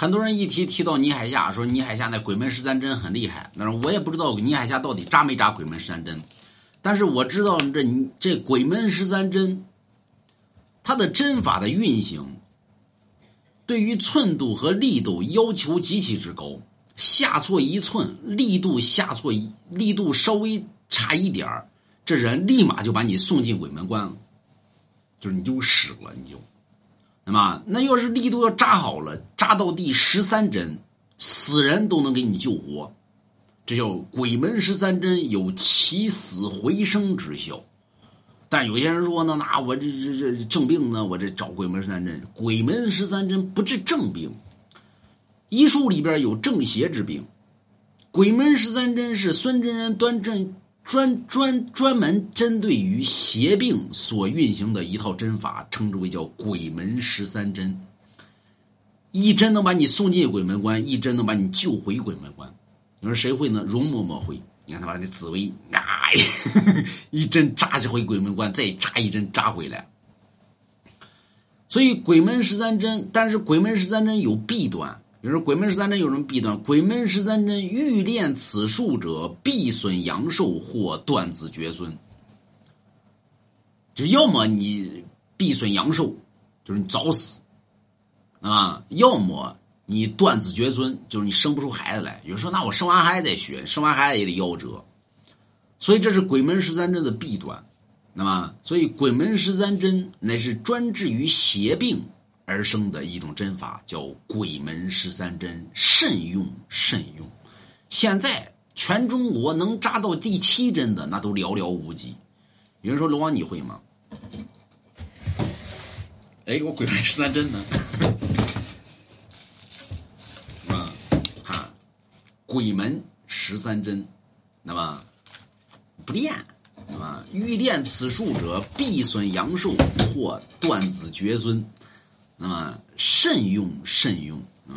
很多人一提提到倪海厦，说倪海厦那鬼门十三针很厉害，那我也不知道倪海厦到底扎没扎鬼门十三针。但是我知道这这鬼门十三针，它的针法的运行，对于寸度和力度要求极其之高，下错一寸，力度下错一力度稍微差一点这人立马就把你送进鬼门关了，就是你就死了，你就。那么，那要是力度要扎好了，扎到第十三针，死人都能给你救活，这叫鬼门十三针有起死回生之效。但有些人说呢，那我这这这正病呢，我这找鬼门十三针，鬼门十三针不治正病。医术里边有正邪之病，鬼门十三针是孙真人端正。专专专门针对于邪病所运行的一套针法，称之为叫鬼门十三针。一针能把你送进鬼门关，一针能把你救回鬼门关。你说谁会呢？容嬷嬷会。你看他把那紫薇啊，一针扎回鬼门关，再扎一针扎回来。所以鬼门十三针，但是鬼门十三针有弊端。比如说鬼门十三针有什么弊端？鬼门十三针欲练此术者，必损阳寿或断子绝孙。就要么你必损阳寿，就是你早死啊；要么你断子绝孙，就是你生不出孩子来。有人说，那我生完孩子再学，生完孩子也得夭折。所以这是鬼门十三针的弊端。那么，所以鬼门十三针乃是专治于邪病。而生的一种针法叫鬼门十三针，慎用慎用。现在全中国能扎到第七针的那都寥寥无几。有人说龙王你会吗？哎，我鬼门十三针呢？啊，看鬼门十三针，那么不练，啊欲练此术者，必损阳寿或断子绝孙。那么慎用慎用。